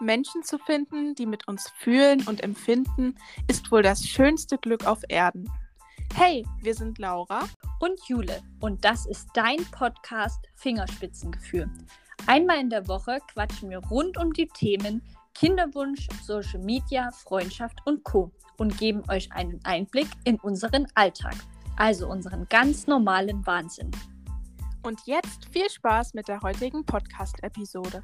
Menschen zu finden, die mit uns fühlen und empfinden, ist wohl das schönste Glück auf Erden. Hey, wir sind Laura und Jule und das ist dein Podcast Fingerspitzengefühl. Einmal in der Woche quatschen wir rund um die Themen Kinderwunsch, Social Media, Freundschaft und Co. und geben euch einen Einblick in unseren Alltag, also unseren ganz normalen Wahnsinn. Und jetzt viel Spaß mit der heutigen Podcast-Episode.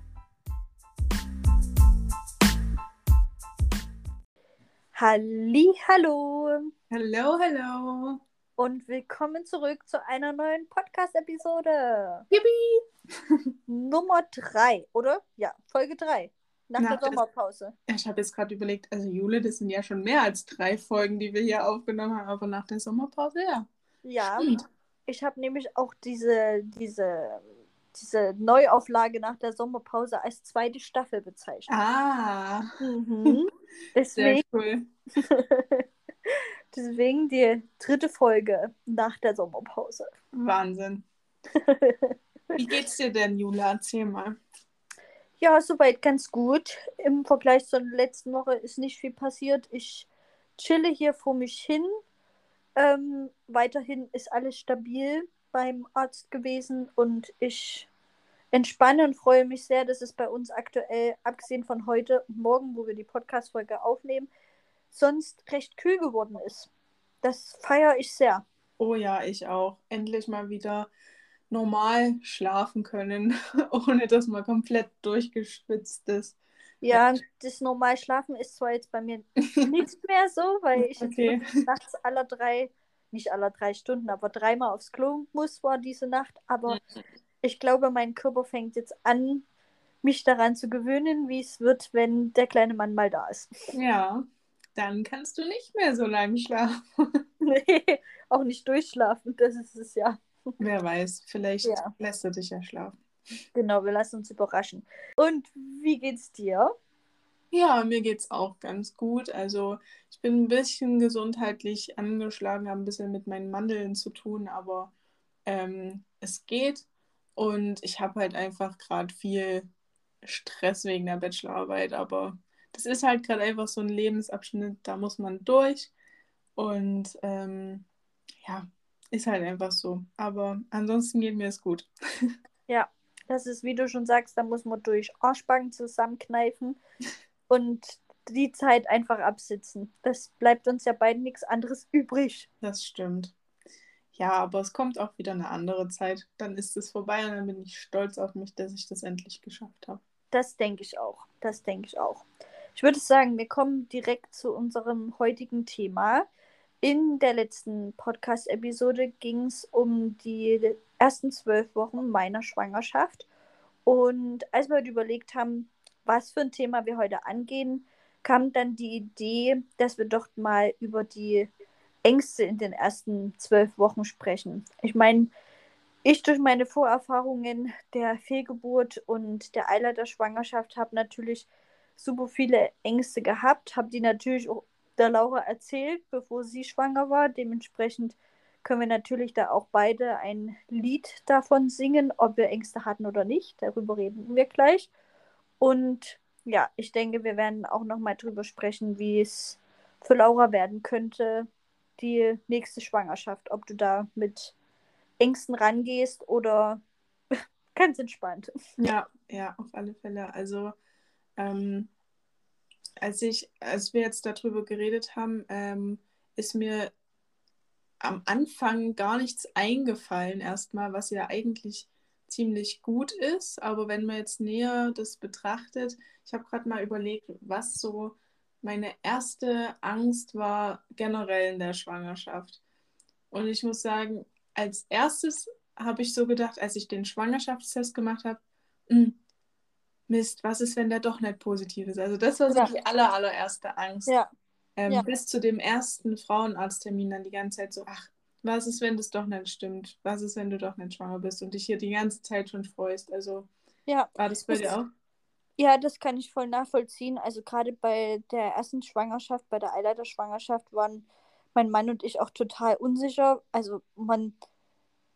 Halli, hallo Hallo, hallo. und willkommen zurück zu einer neuen Podcast-Episode. Yippie. Nummer 3, oder? Ja, Folge 3. Nach, Nach der Sommerpause. Ich habe jetzt gerade überlegt, also Jule, das sind ja schon mehr als drei Folgen, die wir hier aufgenommen haben, aber nach der Sommerpause, ja. Ja, Stimmt. ich habe nämlich auch diese, diese, diese Neuauflage nach der Sommerpause als zweite Staffel bezeichnet. Ah, Mhm. sehr Deswegen, cool. deswegen die dritte Folge nach der Sommerpause. Wahnsinn. Wie geht's dir denn, Jule? Erzähl mal. Ja, soweit ganz gut. Im Vergleich zur letzten Woche ist nicht viel passiert. Ich chille hier vor mich hin. Ähm, weiterhin ist alles stabil beim Arzt gewesen und ich entspanne und freue mich sehr, dass es bei uns aktuell, abgesehen von heute und morgen, wo wir die Podcast-Folge aufnehmen, sonst recht kühl geworden ist. Das feiere ich sehr. Oh ja, ich auch. Endlich mal wieder normal schlafen können, ohne dass man komplett durchgeschwitzt ist. Ja, das normal Schlafen ist zwar jetzt bei mir nicht mehr so, weil ich jetzt Okay. nachts aller drei, nicht aller drei Stunden, aber dreimal aufs Klo muss war diese Nacht. Aber ich glaube, mein Körper fängt jetzt an, mich daran zu gewöhnen, wie es wird, wenn der kleine Mann mal da ist. Ja, dann kannst du nicht mehr so lange schlafen. Nee, auch nicht durchschlafen, das ist es ja. Wer weiß, vielleicht Ja. lässt er dich ja schlafen. Genau, wir lassen uns überraschen. Und wie geht's dir? Ja, mir geht's auch ganz gut. Also ich bin ein bisschen gesundheitlich angeschlagen, habe ein bisschen mit meinen Mandeln zu tun, aber ähm, es geht. Und ich habe halt einfach gerade viel Stress wegen der Bachelorarbeit, aber das ist halt gerade einfach so ein Lebensabschnitt, da muss man durch. Und ähm, ja, ist halt einfach so. Aber ansonsten geht mir es gut. Ja, das ist, wie du schon sagst, da muss man durch Arschbacken zusammenkneifen und die Zeit einfach absitzen. Das bleibt uns ja beiden nichts anderes übrig. Das stimmt. Ja, aber es kommt auch wieder eine andere Zeit. Dann ist es vorbei und dann bin ich stolz auf mich, dass ich das endlich geschafft habe. Das denke ich auch. Das denke ich auch. Ich würde sagen, wir kommen direkt zu unserem heutigen Thema. In der letzten Podcast-Episode ging es um die ersten zwölf Wochen meiner Schwangerschaft. Und als wir heute überlegt haben, was für ein Thema wir heute angehen, kam dann die Idee, dass wir doch mal über die Ängste in den ersten zwölf Wochen sprechen. Ich meine, ich durch meine Vorerfahrungen der Fehlgeburt und der Eileiterschwangerschaft habe natürlich super viele Ängste gehabt, habe die natürlich auch der Laura erzählt, bevor sie schwanger war. Dementsprechend können wir natürlich da auch beide ein Lied davon singen, ob wir Ängste hatten oder nicht. Darüber reden wir gleich. Und ja, ich denke, wir werden auch nochmal drüber sprechen, wie es für Laura werden könnte, die nächste Schwangerschaft. Ob du da mit Ängsten rangehst oder ganz entspannt. Ja, ja, auf alle Fälle. Also, ähm, als ich, als wir jetzt darüber geredet haben, ähm, ist mir am Anfang gar nichts eingefallen, erstmal, was ja eigentlich ziemlich gut ist. Aber wenn man jetzt näher das betrachtet, ich habe gerade mal überlegt, was so meine erste Angst war generell in der Schwangerschaft. Und ich muss sagen, als erstes habe ich so gedacht, als ich den Schwangerschaftstest gemacht habe, "Hm, Mist, was ist, wenn der doch nicht positiv ist? Also das war so Ja. die aller, allererste Angst. Ja, Ähm, Ja. Bis zu dem ersten Frauenarzttermin dann die ganze Zeit so, ach, was ist, wenn das doch nicht stimmt? Was ist, wenn du doch nicht schwanger bist und dich hier die ganze Zeit schon freust? Also ja. war das bei Das- dir auch? Ja, das kann ich voll nachvollziehen. Also gerade bei der ersten Schwangerschaft, bei der Eileiterschwangerschaft, waren mein Mann und ich auch total unsicher. Also man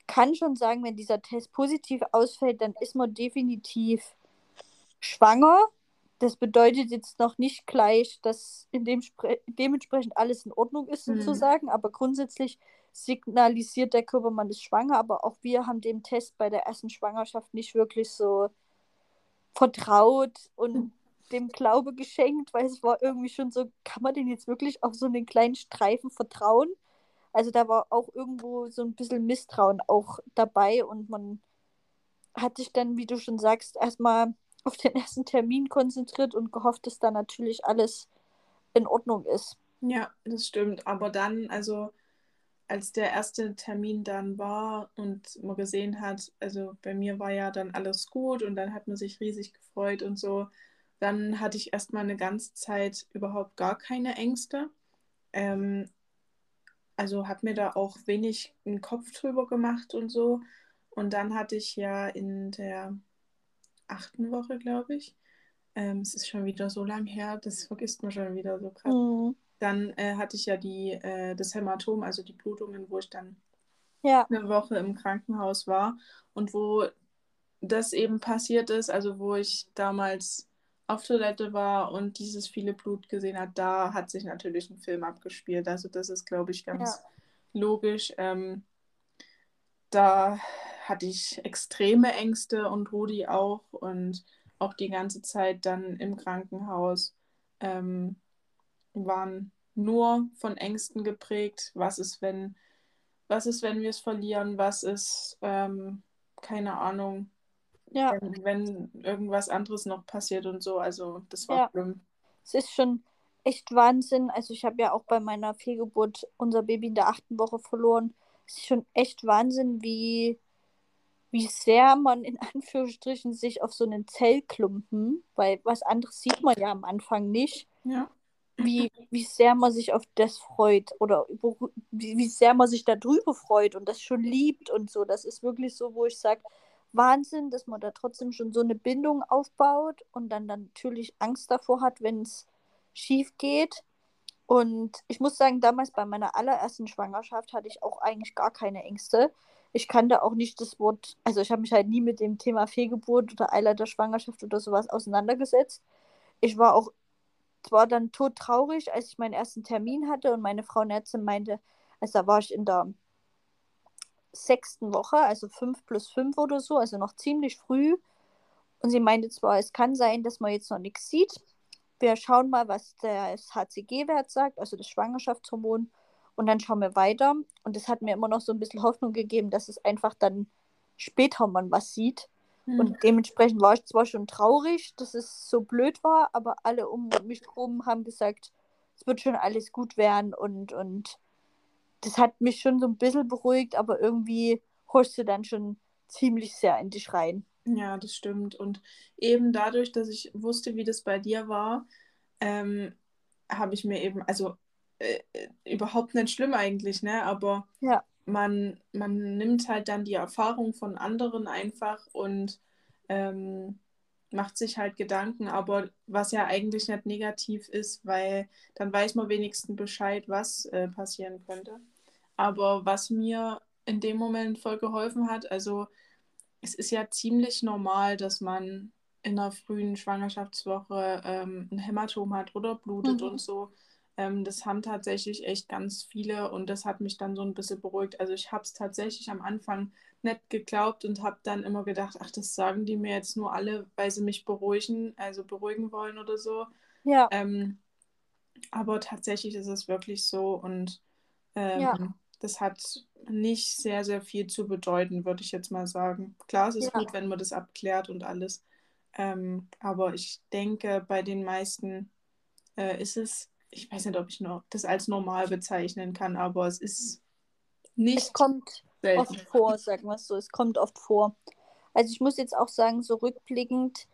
kann schon sagen, wenn dieser Test positiv ausfällt, dann ist man definitiv schwanger. das bedeutet jetzt noch nicht gleich, dass in dem dementsprechend alles in Ordnung ist, Mhm. sozusagen. Aber grundsätzlich signalisiert der Körper, man ist schwanger. Aber auch wir haben dem Test bei der ersten Schwangerschaft nicht wirklich so vertraut und dem Glaube geschenkt, weil es war irgendwie schon so, kann man den jetzt wirklich auf so einen kleinen Streifen vertrauen? Also da war auch irgendwo so ein bisschen Misstrauen auch dabei und man hat sich dann, wie du schon sagst, erstmal auf den ersten Termin konzentriert und gehofft, dass da natürlich alles in Ordnung ist. Ja, das stimmt. Aber dann, also als der erste Termin dann war und man gesehen hat, also bei mir war ja dann alles gut und dann hat man sich riesig gefreut und so, dann hatte ich erstmal eine ganze Zeit überhaupt gar keine Ängste. Ähm, also habe mir da auch wenig einen Kopf drüber gemacht und so. Und dann hatte ich ja in der achten Woche, glaube ich, ähm, es ist schon wieder so lang her, das vergisst man schon wieder so krass. Mhm. Dann äh, hatte ich ja die, äh, das Hämatom, also die Blutungen, wo ich dann Ja, eine Woche im Krankenhaus war und wo das eben passiert ist, also wo ich damals auf Toilette war und dieses viele Blut gesehen hat, da hat sich natürlich ein Film abgespielt. Also das ist, glaube ich, ganz logisch. Ähm, da hatte ich extreme Ängste und Rudi auch und auch die ganze Zeit dann im Krankenhaus ähm, waren nur von Ängsten geprägt. Was ist, wenn, was ist, wenn wir es verlieren? Was ist, ähm, keine Ahnung, ja. wenn, wenn irgendwas anderes noch passiert und so. Also das war Ja. schlimm. Es ist schon echt Wahnsinn. Also ich habe ja auch bei meiner Fehlgeburt unser Baby in der achten Woche verloren. Es ist schon echt Wahnsinn, wie, wie sehr man in Anführungsstrichen sich auf so einen Zellklumpen, weil was anderes sieht man ja am Anfang nicht, Ja. Wie, wie sehr man sich auf das freut oder wie, wie sehr man sich darüber freut und das schon liebt und so. Das ist wirklich so, wo ich sage, Wahnsinn, dass man da trotzdem schon so eine Bindung aufbaut und dann, dann natürlich Angst davor hat, wenn es schief geht. Und ich muss sagen, damals bei meiner allerersten Schwangerschaft hatte ich auch eigentlich gar keine Ängste. Ich kannte auch nicht das Wort, also ich habe mich halt nie mit dem Thema Fehlgeburt oder Eileiterschwangerschaft oder sowas auseinandergesetzt. Ich war auch zwar dann todtraurig, als ich meinen ersten Termin hatte und meine Frau Netze meinte, also da war ich in der sechsten Woche, also fünf plus fünf oder so, also noch ziemlich früh. Und sie meinte zwar, es kann sein, dass man jetzt noch nichts sieht. Wir schauen mal, was das HCG-Wert sagt, also das Schwangerschaftshormon. Und dann schauen wir weiter. Und das hat mir immer noch so ein bisschen Hoffnung gegeben, dass es einfach dann später man was sieht. Hm. Und dementsprechend war ich zwar schon traurig, dass es so blöd war, aber alle um mich herum haben gesagt, es wird schon alles gut werden und, und das hat mich schon so ein bisschen beruhigt, aber irgendwie holst du dann schon ziemlich sehr in dich rein. Ja, das stimmt. Und eben dadurch, dass ich wusste, wie das bei dir war, ähm, habe ich mir eben, also äh, äh, überhaupt nicht schlimm eigentlich, ne? Aber Ja. Man, man nimmt halt dann die Erfahrung von anderen einfach und ähm, macht sich halt Gedanken, aber was ja eigentlich nicht negativ ist, weil dann weiß man wenigstens Bescheid, was äh, passieren könnte. Aber was mir in dem Moment voll geholfen hat, also es ist ja ziemlich normal, dass man in einer frühen Schwangerschaftswoche ähm, ein Hämatom hat oder blutet Mhm. und so. Ähm, das haben tatsächlich echt ganz viele und das hat mich dann so ein bisschen beruhigt. Also ich habe es tatsächlich am Anfang nicht geglaubt und habe dann immer gedacht, ach, das sagen die mir jetzt nur alle, weil sie mich beruhigen, also beruhigen wollen oder so. Ja, Ähm, aber tatsächlich ist es wirklich so und ähm, Ja. das hat nicht sehr, sehr viel zu bedeuten, würde ich jetzt mal sagen. Klar, es ist Ja. gut, wenn man das abklärt und alles. Ähm, aber ich denke, bei den meisten äh, ist es, ich weiß nicht, ob ich noch das als normal bezeichnen kann, aber es ist es nicht kommt selten. oft vor, sagen wir es so. Es kommt oft vor. Also ich muss jetzt auch sagen, so rückblickend,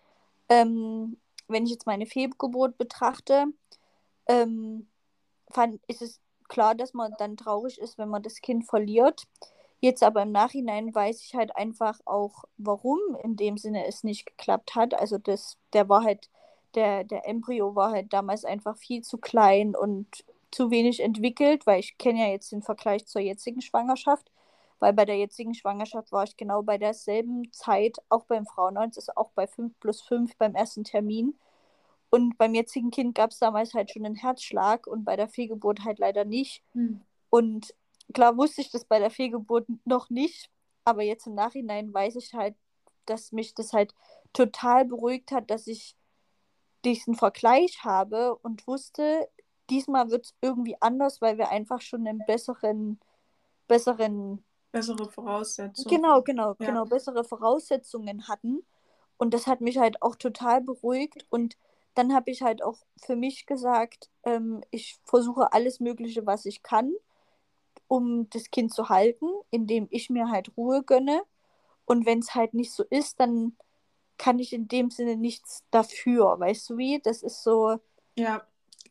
ähm, wenn ich jetzt meine Fehlgeburt betrachte, ähm, fand, ist es klar, dass man dann traurig ist, wenn man das Kind verliert. Jetzt aber im Nachhinein weiß ich halt einfach auch, warum in dem Sinne es nicht geklappt hat. Also das, der war halt, der, der Embryo war halt damals einfach viel zu klein und zu wenig entwickelt, weil ich kenne ja jetzt den Vergleich zur jetzigen Schwangerschaft, weil bei der jetzigen Schwangerschaft war ich genau bei derselben Zeit, auch beim Frauenarzt, also auch bei 5 plus 5 beim ersten Termin. Und beim jetzigen Kind gab es damals halt schon einen Herzschlag und bei der Fehlgeburt halt leider nicht. Hm. Und klar wusste ich das bei der Fehlgeburt noch nicht, aber jetzt im Nachhinein weiß ich halt, dass mich das halt total beruhigt hat, dass ich diesen Vergleich habe und wusste, diesmal wird es irgendwie anders, weil wir einfach schon einen besseren, besseren. Bessere Voraussetzungen. Genau, genau, Ja. genau, bessere Voraussetzungen hatten. Und das hat mich halt auch total beruhigt. Und dann habe ich halt auch für mich gesagt, ähm, ich versuche alles Mögliche, was ich kann, um das Kind zu halten, indem ich mir halt Ruhe gönne. Und wenn es halt nicht so ist, dann kann ich in dem Sinne nichts dafür. Weißt du wie? Das ist so. Ja,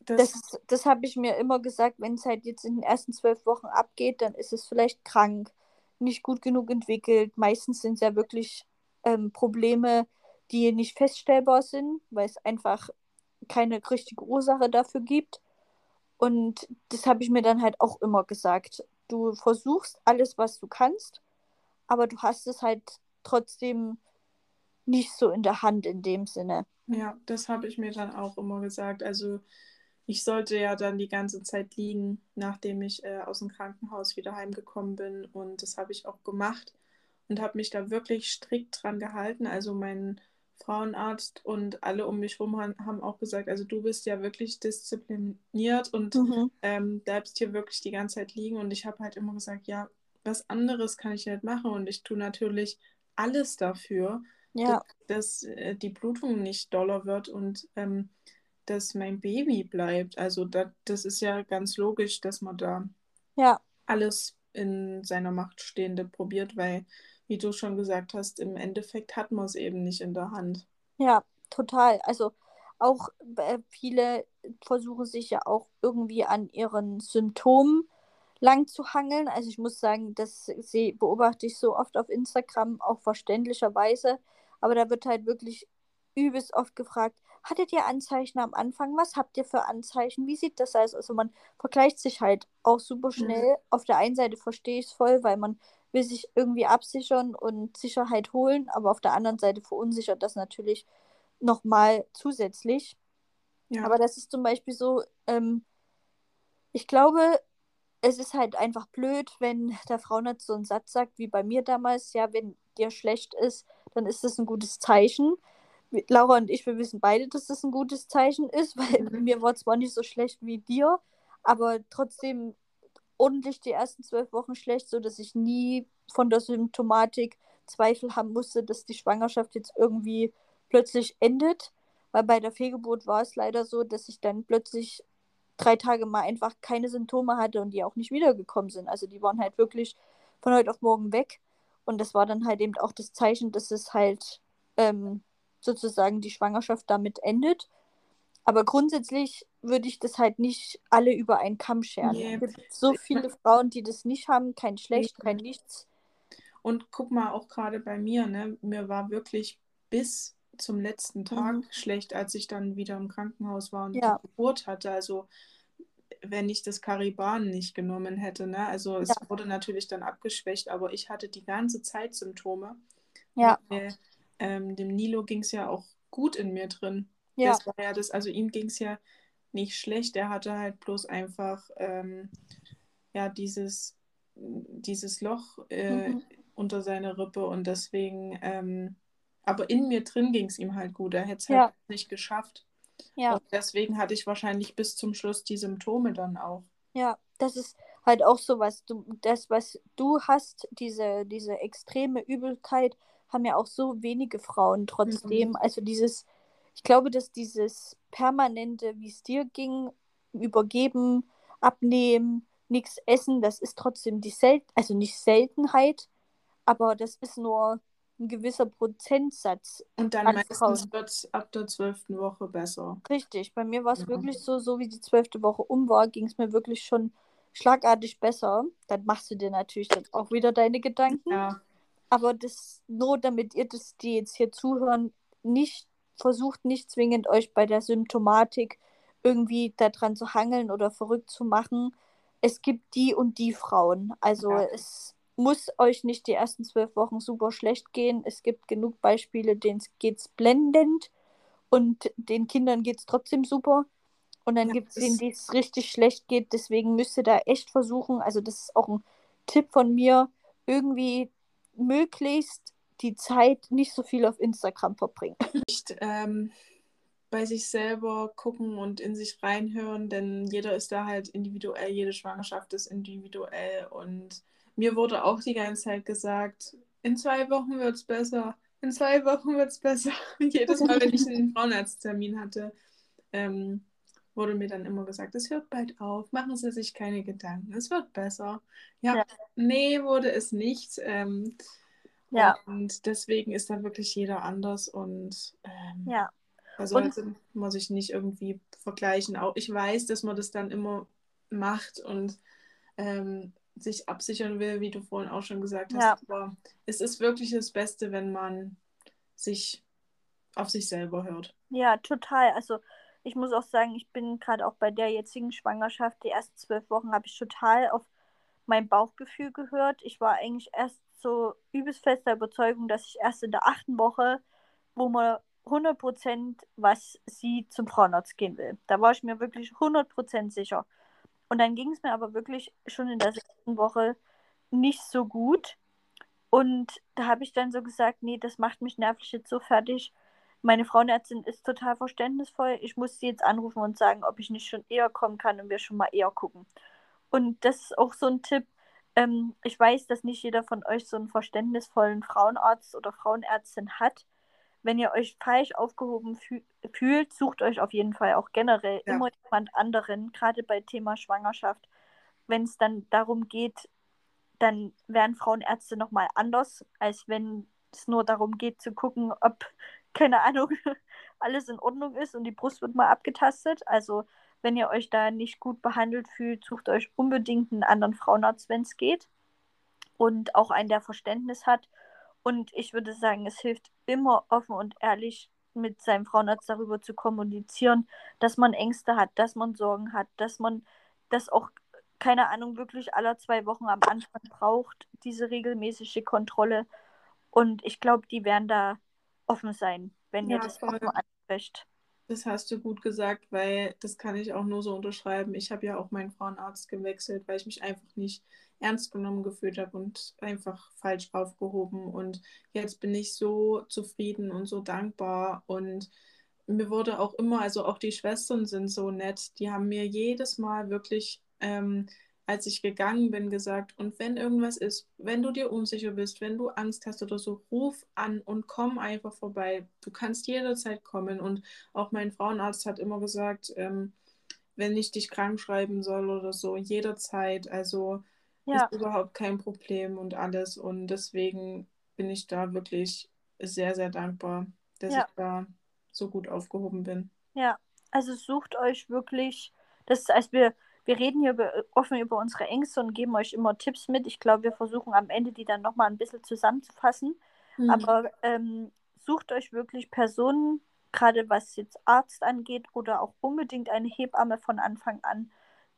das, Das, das habe ich mir immer gesagt, wenn es halt jetzt in den ersten zwölf Wochen abgeht, dann ist es vielleicht krank, nicht gut genug entwickelt. Meistens sind es ja wirklich ähm, Probleme, die nicht feststellbar sind, weil es einfach keine richtige Ursache dafür gibt. Und das habe ich mir dann halt auch immer gesagt. Du versuchst alles, was du kannst, aber du hast es halt trotzdem nicht so in der Hand in dem Sinne. ja, das habe ich mir dann auch immer gesagt. Also ich sollte ja dann die ganze Zeit liegen, nachdem ich äh, aus dem Krankenhaus wieder heimgekommen bin. Und das habe ich auch gemacht und habe mich da wirklich strikt dran gehalten. Also mein Frauenarzt und alle um mich herum haben auch gesagt, also du bist ja wirklich diszipliniert und Mhm. ähm, bleibst hier wirklich die ganze Zeit liegen. Und ich habe halt immer gesagt, ja, was anderes kann ich nicht machen. Und ich tue natürlich alles dafür, Ja, dass äh, die Blutung nicht doller wird und ähm, dass mein Baby bleibt. Also da, das ist ja ganz logisch, dass man da ja, alles in seiner Macht Stehende probiert, weil, wie du schon gesagt hast, im Endeffekt hat man es eben nicht in der Hand. ja, total. Also auch äh, viele versuchen sich ja auch irgendwie an ihren Symptomen lang zu hangeln. Also ich muss sagen, das beobachte ich so oft auf Instagram, auch verständlicherweise. Aber da wird halt wirklich übelst oft gefragt, hattet ihr Anzeichen am Anfang? Was habt ihr für Anzeichen? Wie sieht das aus? Also man vergleicht sich halt auch super schnell. Auf der einen Seite verstehe ich es voll, weil man will sich irgendwie absichern und Sicherheit holen, aber auf der anderen Seite verunsichert das natürlich nochmal zusätzlich. Ja, Aber das ist zum Beispiel so, ähm, ich glaube, es ist halt einfach blöd, wenn der Frauenarzt so einen Satz sagt, wie bei mir damals, ja, wenn dir schlecht ist, dann ist das ein gutes Zeichen. Laura und ich, wir wissen beide, dass das ein gutes Zeichen ist, weil Mhm. mir war zwar nicht so schlecht wie dir, aber trotzdem ordentlich die ersten zwölf Wochen schlecht, sodass ich nie von der Symptomatik Zweifel haben musste, dass die Schwangerschaft jetzt irgendwie plötzlich endet. Weil bei der Fehlgeburt war es leider so, dass ich dann plötzlich drei Tage mal einfach keine Symptome hatte und die auch nicht wiedergekommen sind. Also die waren halt wirklich von heute auf morgen weg. Und das war dann halt eben auch das Zeichen, dass es halt ähm, sozusagen die Schwangerschaft damit endet. Aber grundsätzlich würde ich das halt nicht alle über einen Kamm scheren. Nee. Es gibt so viele Frauen, die das nicht haben, kein Schlecht, kein Nichts. und guck mal, auch gerade bei mir, ne, mir war wirklich bis zum letzten Tag Mhm. schlecht, als ich dann wieder im Krankenhaus war und Ja. die Geburt hatte. Also wenn ich das Cariban nicht genommen hätte, ne? Also es Ja. wurde natürlich dann abgeschwächt, aber ich hatte die ganze Zeit Symptome. Ja, Weil, ähm, dem Nilo ging es ja auch gut in mir drin. ja, Das war ja das, also ihm ging es ja nicht schlecht. Er hatte halt bloß einfach ähm, ja dieses, dieses Loch äh, Mhm. unter seiner Rippe und deswegen, ähm, aber in mir drin ging es ihm halt gut. Er hätte es Ja. halt nicht geschafft. Ja. Und deswegen hatte ich wahrscheinlich bis zum Schluss die Symptome dann auch. Ja, das ist halt auch so was, du, das, was du hast, diese, diese extreme Übelkeit, haben ja auch so wenige Frauen trotzdem. Mhm. Also dieses, ich glaube, dass dieses permanente, wie es dir ging, übergeben, abnehmen, nichts essen, das ist trotzdem die Sel also nicht Seltenheit, aber das ist nur ein gewisser Prozentsatz. Und dann An meistens wird es ab der zwölften Woche besser. Richtig, bei mir war es Ja. wirklich so, so wie die zwölfte Woche um war, ging es mir wirklich schon schlagartig besser. Dann machst du dir natürlich dann auch wieder deine Gedanken. Ja, Aber das nur, damit ihr das, die jetzt hier zuhören, nicht versucht nicht zwingend euch bei der Symptomatik irgendwie daran zu hangeln oder verrückt zu machen. Es gibt die und die Frauen. Also Ja. es muss euch nicht die ersten zwölf Wochen super schlecht gehen. Es gibt genug Beispiele, denen geht es blendend. und den Kindern geht es trotzdem super. Und dann Ja, gibt es denen, die es richtig schlecht geht. Deswegen müsst ihr da echt versuchen, also das ist auch ein Tipp von mir, irgendwie möglichst die Zeit nicht so viel auf Instagram verbringen. nicht ähm, bei sich selber gucken und in sich reinhören, denn jeder ist da halt individuell, jede Schwangerschaft ist individuell und mir wurde auch die ganze Zeit gesagt, in zwei Wochen wird es besser, in zwei Wochen wird es besser. Jedes Mal, wenn ich einen Frauenarzttermin hatte, ähm, wurde mir dann immer gesagt, es hört bald auf, machen Sie sich keine Gedanken, es wird besser. Ja, Ja. nee, wurde es nicht. Ähm, Ja. Und deswegen ist da wirklich jeder anders und ähm, Ja, also, Und- also muss ich nicht irgendwie vergleichen. Auch ich weiß, dass man das dann immer macht und ähm, sich absichern will, wie du vorhin auch schon gesagt hast. Ja. Aber es ist wirklich das Beste, wenn man sich auf sich selber hört. ja, total. Also ich muss auch sagen, ich bin gerade auch bei der jetzigen Schwangerschaft, die ersten zwölf Wochen habe ich total auf mein Bauchgefühl gehört. Ich war eigentlich erst so übelst fester Überzeugung, dass ich erst in der achten Woche, wo man 100% was sie zum Frauenarzt gehen will. Da war ich mir wirklich 100% sicher. Und dann ging es mir aber wirklich schon in der sechsten Woche nicht so gut. Und da habe ich dann so gesagt, nee, das macht mich nervlich jetzt so fertig. Meine Frauenärztin ist total verständnisvoll. Ich muss sie jetzt anrufen und sagen, ob ich nicht schon eher kommen kann und wir schon mal eher gucken. Und das ist auch so ein Tipp. Ähm, ich weiß, dass nicht jeder von euch so einen verständnisvollen Frauenarzt oder Frauenärztin hat. Wenn ihr euch falsch aufgehoben fü fühlt, sucht euch auf jeden Fall auch generell Ja. immer jemand anderen, gerade bei Thema Schwangerschaft. Wenn es dann darum geht, dann wären Frauenärzte nochmal anders, als wenn es nur darum geht zu gucken, ob, keine Ahnung, alles in Ordnung ist und die Brust wird mal abgetastet. Also wenn ihr euch da nicht gut behandelt fühlt, sucht euch unbedingt einen anderen Frauenarzt, wenn es geht. Und auch einen, der Verständnis hat. Und ich würde sagen, es hilft immer offen und ehrlich mit seinem Frauenarzt darüber zu kommunizieren, dass man Ängste hat, dass man Sorgen hat, dass man das auch, keine Ahnung, wirklich alle zwei Wochen am Anfang braucht, diese regelmäßige Kontrolle. Und ich glaube, die werden da offen sein, wenn ihr Ja, das voll. offen ansprecht. Das hast du gut gesagt, weil das kann ich auch nur so unterschreiben. Ich habe ja auch meinen Frauenarzt gewechselt, weil ich mich einfach nicht ernst genommen gefühlt habe und einfach falsch aufgehoben. Und jetzt bin ich so zufrieden und so dankbar. Und mir wurde auch immer, also auch die Schwestern sind so nett, die haben mir jedes Mal wirklich, ähm, als ich gegangen bin, gesagt, und wenn irgendwas ist, wenn du dir unsicher bist, wenn du Angst hast oder so, ruf an und komm einfach vorbei. Du kannst jederzeit kommen. Und auch mein Frauenarzt hat immer gesagt, ähm, wenn ich dich krank schreiben soll oder so, jederzeit. Also Ja, ist überhaupt kein Problem und alles. Und deswegen bin ich da wirklich sehr, sehr dankbar, dass Ja. ich da so gut aufgehoben bin. ja. Also sucht euch wirklich, das ist, als wir, wir reden hier über, offen über unsere Ängste und geben euch immer Tipps mit. Ich glaube, wir versuchen am Ende die dann nochmal ein bisschen zusammenzufassen. Mhm. Aber ähm, sucht euch wirklich Personen, gerade was jetzt Arzt angeht oder auch unbedingt eine Hebamme von Anfang an,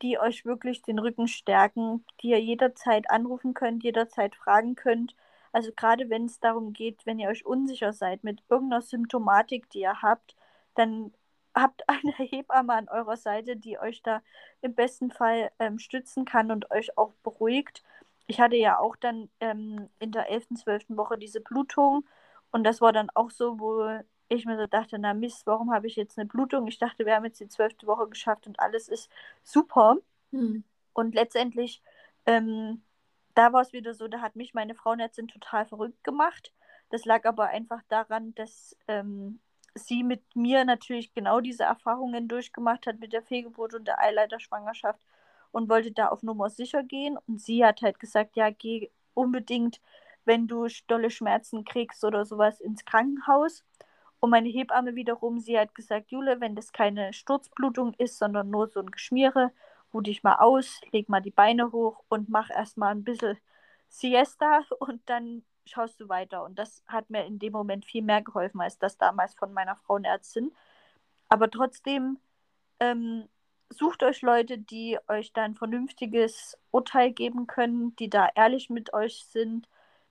die euch wirklich den Rücken stärken, die ihr jederzeit anrufen könnt, jederzeit fragen könnt. Also gerade wenn es darum geht, wenn ihr euch unsicher seid mit irgendeiner Symptomatik, die ihr habt, dann habt eine Hebamme an eurer Seite, die euch da im besten Fall ähm, stützen kann und euch auch beruhigt. Ich hatte ja auch dann ähm, in der 11., 12. Woche diese Blutung und das war dann auch so, wo ich mir so dachte, na Mist, warum habe ich jetzt eine Blutung? Ich dachte, wir haben jetzt die 12. Woche geschafft und alles ist super. Mhm. Und letztendlich, ähm, da war es wieder so, da hat mich meine Frauenärztin total verrückt gemacht. Das lag aber einfach daran, dass ähm, sie mit mir natürlich genau diese Erfahrungen durchgemacht hat mit der Fehlgeburt und der Eileiterschwangerschaft und wollte da auf Nummer sicher gehen. Und sie hat halt gesagt, ja, geh unbedingt, wenn du dolle Schmerzen kriegst oder sowas, ins Krankenhaus. Und meine Hebamme wiederum, sie hat gesagt, Jule, wenn das keine Sturzblutung ist, sondern nur so ein Geschmiere, ruh dich mal aus, leg mal die Beine hoch und mach erstmal ein bisschen Siesta und dann schaust du weiter. Und das hat mir in dem Moment viel mehr geholfen als das damals von meiner Frauenärztin. Aber trotzdem ähm, sucht euch Leute, die euch da ein vernünftiges Urteil geben können, die da ehrlich mit euch sind,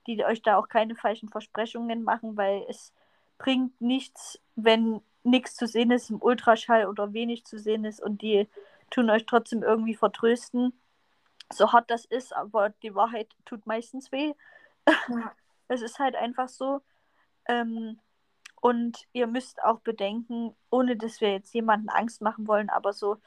die euch da auch keine falschen Versprechungen machen, weil es bringt nichts, wenn nichts zu sehen ist im Ultraschall oder wenig zu sehen ist und die tun euch trotzdem irgendwie vertrösten. So hart das ist, aber die Wahrheit tut meistens weh. Ja. Es ist halt einfach so. Ähm, und ihr müsst auch bedenken, ohne dass wir jetzt jemanden Angst machen wollen, aber so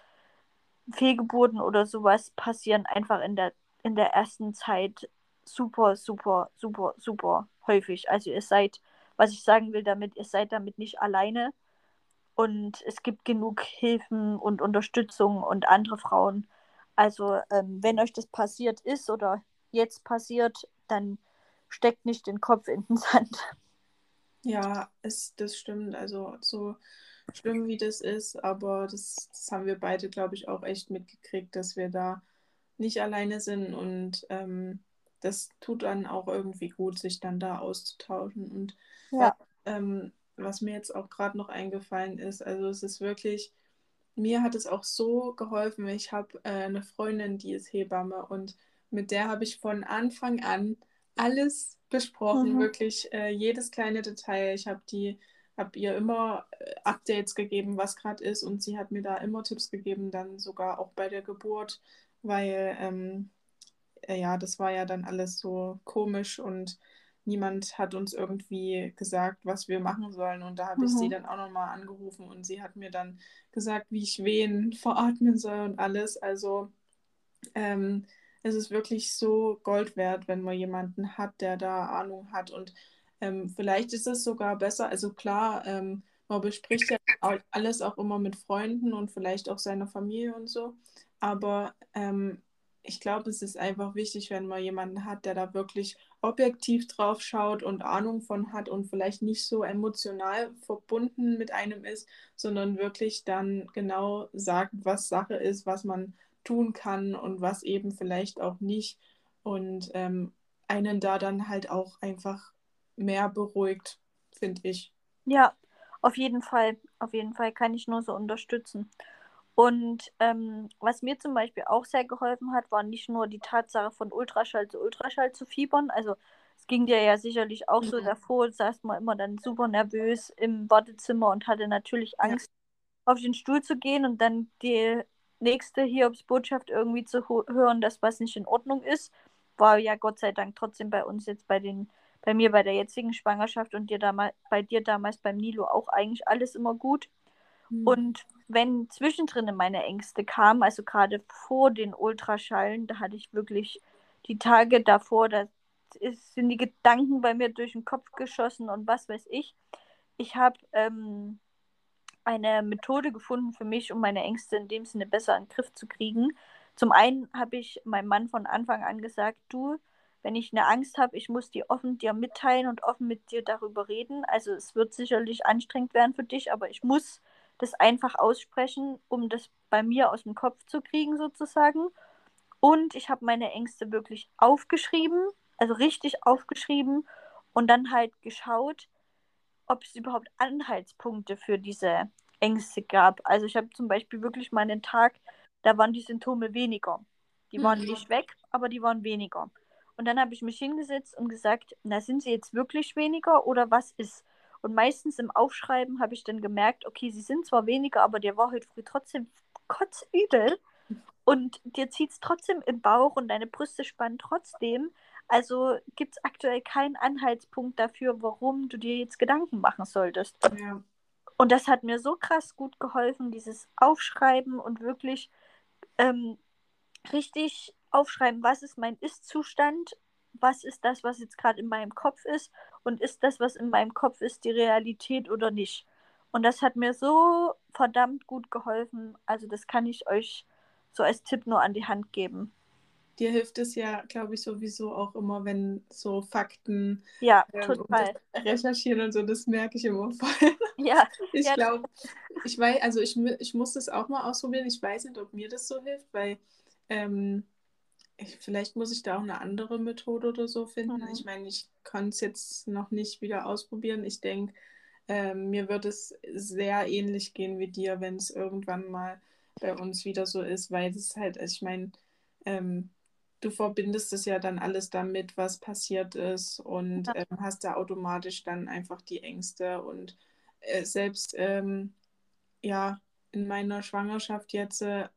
Fehlgeburten oder sowas passieren einfach in der, in der ersten Zeit super, super, super, super häufig. Also ihr seid, was ich sagen will damit, ihr seid damit nicht alleine. Und es gibt genug Hilfen und Unterstützung und andere Frauen. Also ähm, wenn euch das passiert ist oder jetzt passiert, dann steckt nicht den Kopf in den Sand. Ja, es, das stimmt. Also so schlimm wie das ist, aber das, das haben wir beide, glaube ich, auch echt mitgekriegt, dass wir da nicht alleine sind und ähm, das tut dann auch irgendwie gut, sich dann da auszutauschen. Und ja. ähm, was mir jetzt auch gerade noch eingefallen ist. Also es ist wirklich, mir hat es auch so geholfen. Ich habe äh, eine Freundin, die ist Hebamme und mit der habe ich von Anfang an alles besprochen, mhm. wirklich äh, jedes kleine Detail. Ich habe die habe ihr immer äh, Updates gegeben, was gerade ist und sie hat mir da immer Tipps gegeben, dann sogar auch bei der Geburt, weil ähm, äh, ja, das war ja dann alles so komisch und niemand hat uns irgendwie gesagt, was wir machen sollen. Und da habe mhm. ich sie mhm. dann auch nochmal angerufen und sie hat mir dann gesagt, wie ich wen veratmen soll und alles. Also ähm, es ist wirklich so Gold wert, wenn man jemanden hat, der da Ahnung hat. Und ähm, vielleicht ist es sogar besser. Also klar, ähm, man bespricht ja alles auch immer mit Freunden und vielleicht auch seiner Familie und so. Aber ähm, ich glaube, es ist einfach wichtig, wenn man jemanden hat, der da wirklich objektiv drauf schaut und Ahnung von hat und vielleicht nicht so emotional verbunden mit einem ist, sondern wirklich dann genau sagt, was Sache ist, was man tun kann und was eben vielleicht auch nicht. Und ähm, einen da dann halt auch einfach mehr beruhigt, finde ich. Ja, auf jeden Fall. Auf jeden Fall kann ich nur so unterstützen. Und ähm, was mir zum Beispiel auch sehr geholfen hat, war nicht nur die Tatsache von Ultraschall zu Ultraschall zu fiebern. Also es ging dir ja sicherlich auch mhm. so davor, saß man immer dann super nervös im Wartezimmer und hatte natürlich Angst, ja. auf den Stuhl zu gehen und dann die nächste Hiobs-Botschaft irgendwie zu hören, dass was nicht in Ordnung ist. War ja Gott sei Dank trotzdem bei uns jetzt bei den, bei mir bei der jetzigen Schwangerschaft und dir damals, bei dir damals beim Nilo auch eigentlich alles immer gut. Mhm. Und wenn zwischendrin meine Ängste kamen, also gerade vor den Ultraschallen, da hatte ich wirklich die Tage davor, da sind die Gedanken bei mir durch den Kopf geschossen und was weiß ich. Ich habe ähm, eine Methode gefunden für mich, um meine Ängste in dem Sinne besser in den Griff zu kriegen. Zum einen habe ich meinem Mann von Anfang an gesagt, du, wenn ich eine Angst habe, ich muss die offen dir mitteilen und offen mit dir darüber reden. Also es wird sicherlich anstrengend werden für dich, aber ich muss das einfach aussprechen, um das bei mir aus dem Kopf zu kriegen, sozusagen. Und ich habe meine Ängste wirklich aufgeschrieben, also richtig aufgeschrieben und dann halt geschaut, ob es überhaupt Anhaltspunkte für diese Ängste gab. Also ich habe zum Beispiel wirklich mal einen Tag, da waren die Symptome weniger. Die waren mhm. nicht weg, aber die waren weniger. Und dann habe ich mich hingesetzt und gesagt, na, sind sie jetzt wirklich weniger oder was ist? Und meistens im Aufschreiben habe ich dann gemerkt, okay, sie sind zwar weniger, aber dir war heute früh trotzdem kotzübel. Und dir zieht es trotzdem im Bauch und deine Brüste spannen trotzdem. Also gibt es aktuell keinen Anhaltspunkt dafür, warum du dir jetzt Gedanken machen solltest. Ja. Und das hat mir so krass gut geholfen, dieses Aufschreiben und wirklich ähm, richtig aufschreiben, was ist mein Ist-Zustand was ist das, was jetzt gerade in meinem Kopf ist und ist das, was in meinem Kopf ist, die Realität oder nicht. Und das hat mir so verdammt gut geholfen. Also das kann ich euch so als Tipp nur an die Hand geben. Dir hilft es ja, glaube ich, sowieso auch immer, wenn so Fakten ja, ähm, total. recherchieren und so, das merke ich immer voll. Ja. Ich ja, glaube, ich weiß, also ich, ich muss das auch mal ausprobieren. Ich weiß nicht, ob mir das so hilft, weil ähm, ich, vielleicht muss ich da auch eine andere Methode oder so finden. Mhm. Ich meine, ich kann es jetzt noch nicht wieder ausprobieren. Ich denke, äh, mir wird es sehr ähnlich gehen wie dir, wenn es irgendwann mal bei uns wieder so ist, weil es halt, also ich meine, ähm, du verbindest es ja dann alles damit, was passiert ist und ja. ähm, hast da automatisch dann einfach die Ängste und äh, selbst ähm, ja, in meiner Schwangerschaft jetzt äh,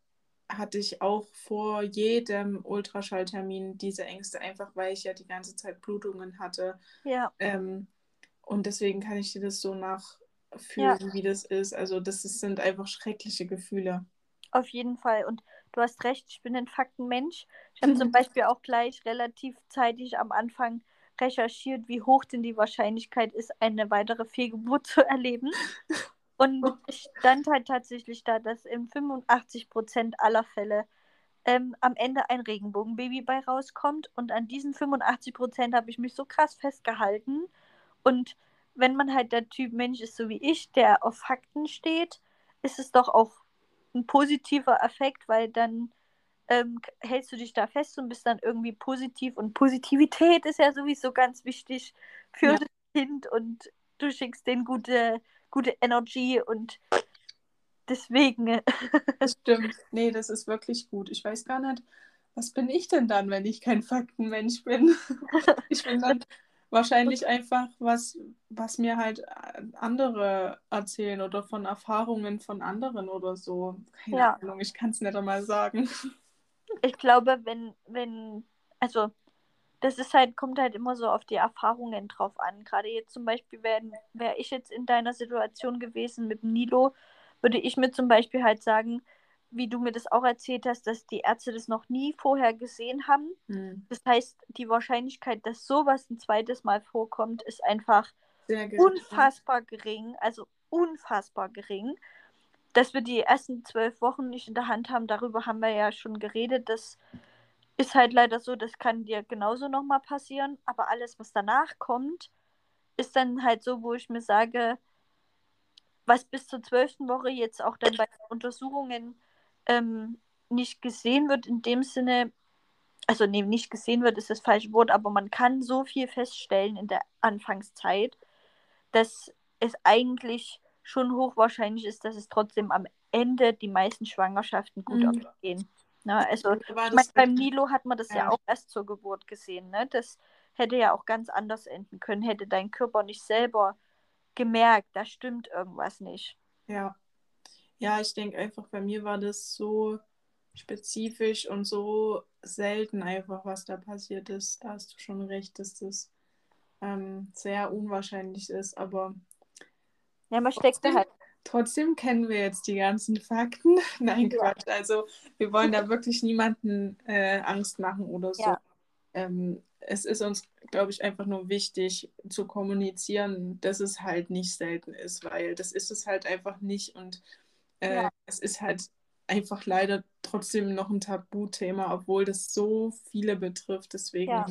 hatte ich auch vor jedem Ultraschalltermin diese Ängste, einfach weil ich ja die ganze Zeit Blutungen hatte. Ja. Ähm, und deswegen kann ich dir das so nachfühlen, ja. wie das ist. Also das ist, sind einfach schreckliche Gefühle. Auf jeden Fall. Und du hast recht, ich bin ein Faktenmensch. Ich habe zum Beispiel auch gleich relativ zeitig am Anfang recherchiert, wie hoch denn die Wahrscheinlichkeit ist, eine weitere Fehlgeburt zu erleben. Und es stand halt tatsächlich da, dass in 85% aller Fälle ähm, am Ende ein Regenbogenbaby bei rauskommt. Und an diesen 85% habe ich mich so krass festgehalten. Und wenn man halt der Typ Mensch ist, so wie ich, der auf Fakten steht, ist es doch auch ein positiver Effekt, weil dann ähm, hältst du dich da fest und bist dann irgendwie positiv. Und Positivität ist ja sowieso ganz wichtig für ja. das Kind und du schickst den gute, gute Energy und deswegen. das stimmt. Nee, das ist wirklich gut. Ich weiß gar nicht, was bin ich denn dann, wenn ich kein Faktenmensch bin? ich bin dann wahrscheinlich einfach was, was mir halt äh, andere erzählen oder von Erfahrungen von anderen oder so. Keine ja. Ahnung, ich kann es nicht einmal sagen ich glaube, wenn, wenn, also das ist halt, kommt halt immer so auf die Erfahrungen drauf an. Gerade jetzt zum Beispiel, wäre wär ich jetzt in deiner Situation gewesen mit Nilo, würde ich mir zum Beispiel halt sagen, wie du mir das auch erzählt hast, dass die Ärzte das noch nie vorher gesehen haben. Mhm. Das heißt, die Wahrscheinlichkeit, dass sowas ein zweites Mal vorkommt, ist einfach unfassbar gering. Also unfassbar gering dass wir die ersten zwölf Wochen nicht in der Hand haben, darüber haben wir ja schon geredet. Das ist halt leider so, das kann dir genauso nochmal passieren. Aber alles, was danach kommt, ist dann halt so, wo ich mir sage, was bis zur zwölften Woche jetzt auch dann bei Untersuchungen ähm, nicht gesehen wird, in dem Sinne, also nee, nicht gesehen wird, ist das falsche Wort, aber man kann so viel feststellen in der Anfangszeit, dass es eigentlich schon hochwahrscheinlich ist, dass es trotzdem am Ende die meisten Schwangerschaften gut mhm. ausgehen. Ne? Also ich mein, beim Nilo hat man das ja. ja. auch erst zur Geburt gesehen. Ne? Das hätte ja auch ganz anders enden können, hätte dein Körper nicht selber gemerkt, da stimmt irgendwas nicht. Ja. Ja, ich denke einfach, bei mir war das so spezifisch und so selten einfach, was da passiert ist. Da hast du schon recht, dass das ähm, sehr unwahrscheinlich ist, aber ja, man steckt trotzdem, halt. Trotzdem kennen wir jetzt die ganzen Fakten. Nein, Quatsch. Also wir wollen da wirklich niemanden äh, Angst machen oder so. Ja. Ähm, es ist uns, glaube ich, einfach nur wichtig zu kommunizieren, dass es halt nicht selten ist, weil das ist es halt einfach nicht und äh, ja. es ist halt einfach leider trotzdem noch ein Tabuthema, obwohl das so viele betrifft. Deswegen. Ja,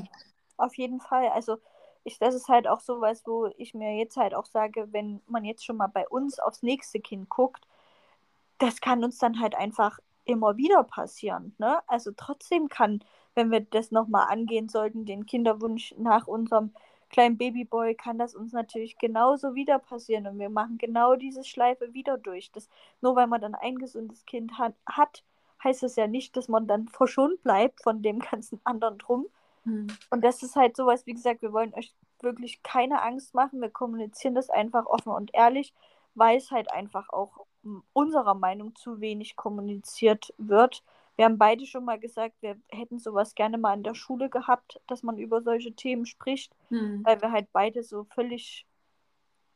auf jeden Fall. Also ich, das ist halt auch so was, wo ich mir jetzt halt auch sage, wenn man jetzt schon mal bei uns aufs nächste Kind guckt, das kann uns dann halt einfach immer wieder passieren. Ne? Also trotzdem kann, wenn wir das nochmal angehen sollten, den Kinderwunsch nach unserem kleinen Babyboy, kann das uns natürlich genauso wieder passieren. Und wir machen genau diese Schleife wieder durch. Das, nur weil man dann ein gesundes Kind hat, hat heißt das ja nicht, dass man dann verschont bleibt von dem ganzen anderen drum, hm. Und das ist halt sowas, wie gesagt, wir wollen euch wirklich keine Angst machen. Wir kommunizieren das einfach offen und ehrlich, weil es halt einfach auch unserer Meinung zu wenig kommuniziert wird. Wir haben beide schon mal gesagt, wir hätten sowas gerne mal in der Schule gehabt, dass man über solche Themen spricht, hm. weil wir halt beide so völlig,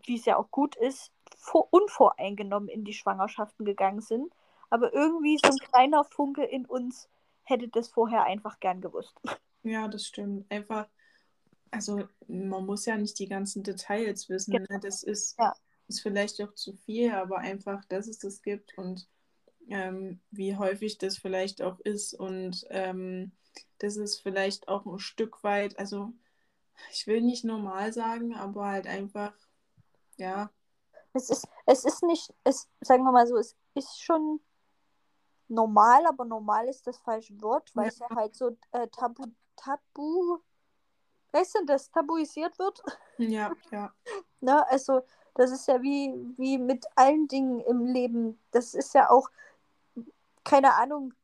wie es ja auch gut ist, vor, unvoreingenommen in die Schwangerschaften gegangen sind. Aber irgendwie so ein kleiner Funke in uns hätte das vorher einfach gern gewusst. Ja, das stimmt. Einfach, also man muss ja nicht die ganzen Details wissen. Genau. Ne? Das ist, ja. ist vielleicht auch zu viel, aber einfach, dass es das gibt und ähm, wie häufig das vielleicht auch ist und ähm, das ist vielleicht auch ein Stück weit, also ich will nicht normal sagen, aber halt einfach, ja. Es ist, es ist nicht, es, sagen wir mal so, es ist schon normal, aber normal ist das falsche Wort, weil ja. es ja halt so äh, tabu tabu, weißt du, das tabuisiert wird. Ja, ja. Na, also, das ist ja wie, wie mit allen Dingen im Leben. Das ist ja auch, keine Ahnung,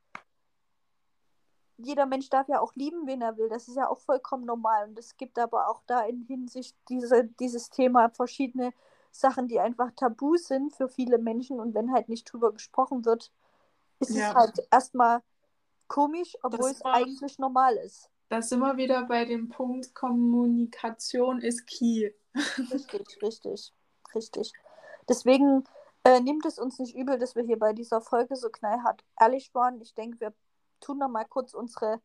jeder Mensch darf ja auch lieben, wen er will. Das ist ja auch vollkommen normal. Und es gibt aber auch da in Hinsicht diese, dieses Thema verschiedene Sachen, die einfach tabu sind für viele Menschen und wenn halt nicht drüber gesprochen wird, ist Ja. es halt erstmal komisch, obwohl Das es war- eigentlich normal ist. Da sind wir wieder bei dem Punkt, Kommunikation ist key. Richtig, richtig, richtig. Deswegen äh, nimmt es uns nicht übel, dass wir hier bei dieser Folge so knallhart ehrlich waren. Ich denke, wir tun noch mal kurz unsere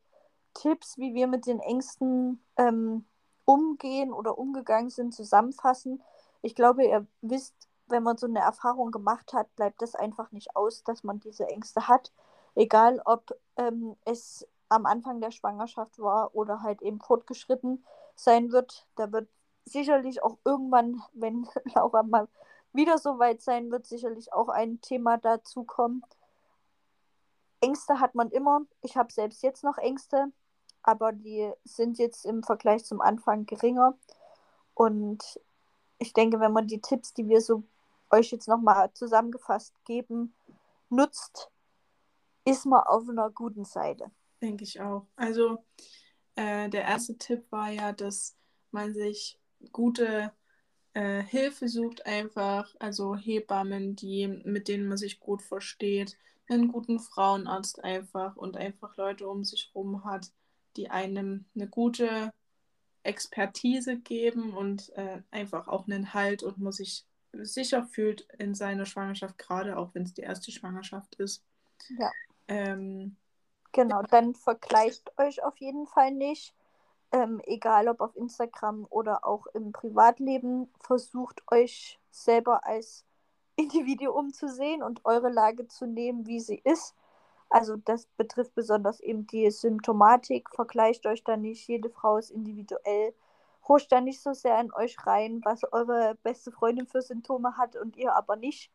Tipps, wie wir mit den Ängsten ähm, umgehen oder umgegangen sind, zusammenfassen. Ich glaube, ihr wisst, wenn man so eine Erfahrung gemacht hat, bleibt das einfach nicht aus, dass man diese Ängste hat. Egal, ob ähm, es am Anfang der Schwangerschaft war oder halt eben fortgeschritten sein wird. Da wird sicherlich auch irgendwann, wenn Laura mal wieder so weit sein wird, sicherlich auch ein Thema dazu kommen. Ängste hat man immer. Ich habe selbst jetzt noch Ängste, aber die sind jetzt im Vergleich zum Anfang geringer. Und ich denke, wenn man die Tipps, die wir so euch jetzt nochmal zusammengefasst geben, nutzt, ist man auf einer guten Seite. Denke ich auch. Also äh, der erste Tipp war ja, dass man sich gute äh, Hilfe sucht, einfach, also Hebammen, die, mit denen man sich gut versteht, einen guten Frauenarzt einfach und einfach Leute um sich rum hat, die einem eine gute Expertise geben und äh, einfach auch einen Halt und man sich sicher fühlt in seiner Schwangerschaft, gerade auch wenn es die erste Schwangerschaft ist. Ja. Ähm, Genau, dann vergleicht euch auf jeden Fall nicht. Ähm, egal ob auf Instagram oder auch im Privatleben, versucht euch selber als Individuum zu sehen und eure Lage zu nehmen, wie sie ist. Also das betrifft besonders eben die Symptomatik. Vergleicht euch da nicht, jede Frau ist individuell. Huscht da nicht so sehr in euch rein, was eure beste Freundin für Symptome hat und ihr aber nicht,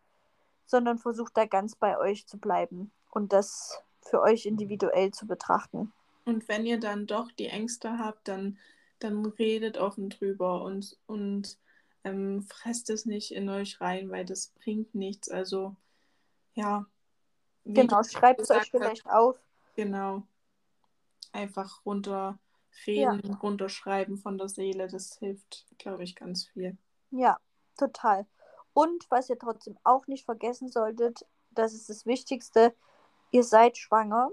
sondern versucht da ganz bei euch zu bleiben und das für euch individuell zu betrachten. Und wenn ihr dann doch die Ängste habt, dann, dann redet offen drüber und, und ähm, fresst es nicht in euch rein, weil das bringt nichts. Also, ja. Genau, schreibt es euch vielleicht auf. Genau. Einfach runterreden, runterschreiben von der Seele, das hilft, glaube ich, ganz viel. Ja, total. Und was ihr trotzdem auch nicht vergessen solltet, das ist das Wichtigste, ihr seid schwanger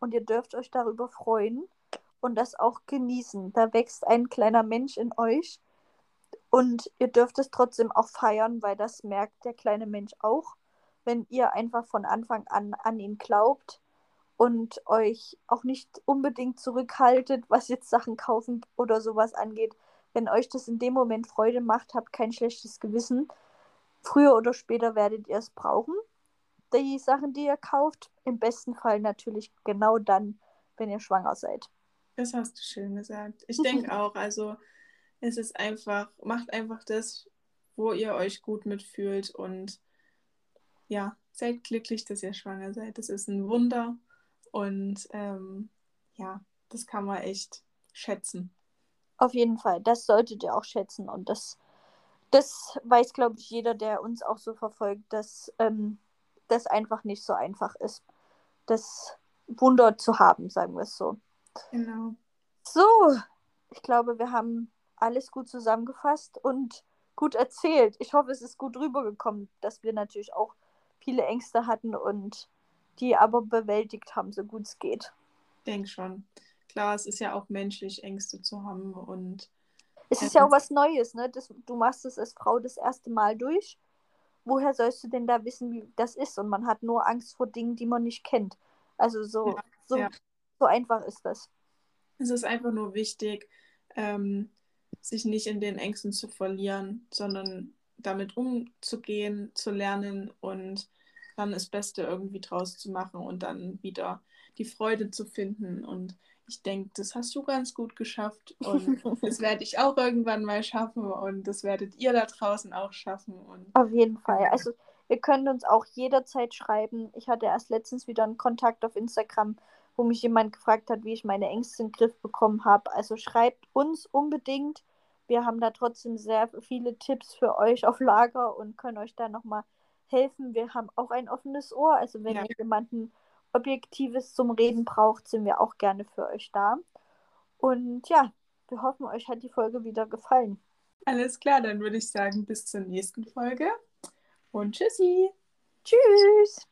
und ihr dürft euch darüber freuen und das auch genießen. Da wächst ein kleiner Mensch in euch und ihr dürft es trotzdem auch feiern, weil das merkt der kleine Mensch auch, wenn ihr einfach von Anfang an an ihn glaubt und euch auch nicht unbedingt zurückhaltet, was jetzt Sachen kaufen oder sowas angeht. Wenn euch das in dem Moment Freude macht, habt kein schlechtes Gewissen. Früher oder später werdet ihr es brauchen, die Sachen, die ihr kauft. Im besten Fall natürlich genau dann, wenn ihr schwanger seid. Das hast du schön gesagt. Ich denke auch, also es ist einfach, macht einfach das, wo ihr euch gut mitfühlt und ja, seid glücklich, dass ihr schwanger seid. Das ist ein Wunder und ähm, ja, das kann man echt schätzen. Auf jeden Fall, das solltet ihr auch schätzen und das, das weiß, glaube ich, jeder, der uns auch so verfolgt, dass ähm, das einfach nicht so einfach ist, das Wunder zu haben, sagen wir es so. Genau. So, ich glaube, wir haben alles gut zusammengefasst und gut erzählt. Ich hoffe, es ist gut rübergekommen, dass wir natürlich auch viele Ängste hatten und die aber bewältigt haben, so gut es geht. Denk schon. Klar, es ist ja auch menschlich, Ängste zu haben und Es ist ja auch was Neues, ne? Das, du machst es als Frau das erste Mal durch. Woher sollst du denn da wissen, wie das ist? Und man hat nur Angst vor Dingen, die man nicht kennt. Also so, Ja, so, ja. so einfach ist das. es ist einfach nur wichtig, ähm, sich nicht in den Ängsten zu verlieren, sondern damit umzugehen, zu lernen und dann das Beste irgendwie draus zu machen und dann wieder die Freude zu finden. Und ich denke, das hast du ganz gut geschafft und das werde ich auch irgendwann mal schaffen und das werdet ihr da draußen auch schaffen. Und Auf jeden Fall. Also ihr könnt uns auch jederzeit schreiben. Ich hatte erst letztens wieder einen Kontakt auf Instagram, wo mich jemand gefragt hat, wie ich meine Ängste in den Griff bekommen habe. Also schreibt uns unbedingt. Wir haben da trotzdem sehr viele Tipps für euch auf Lager und können euch da nochmal helfen. Wir haben auch ein offenes Ohr. Also wenn Ja. ihr jemanden Objektives zum Reden braucht, sind wir auch gerne für euch da. Und ja, wir hoffen, euch hat die Folge wieder gefallen. Alles klar, dann würde ich sagen, bis zur nächsten Folge und tschüssi. Tschüss.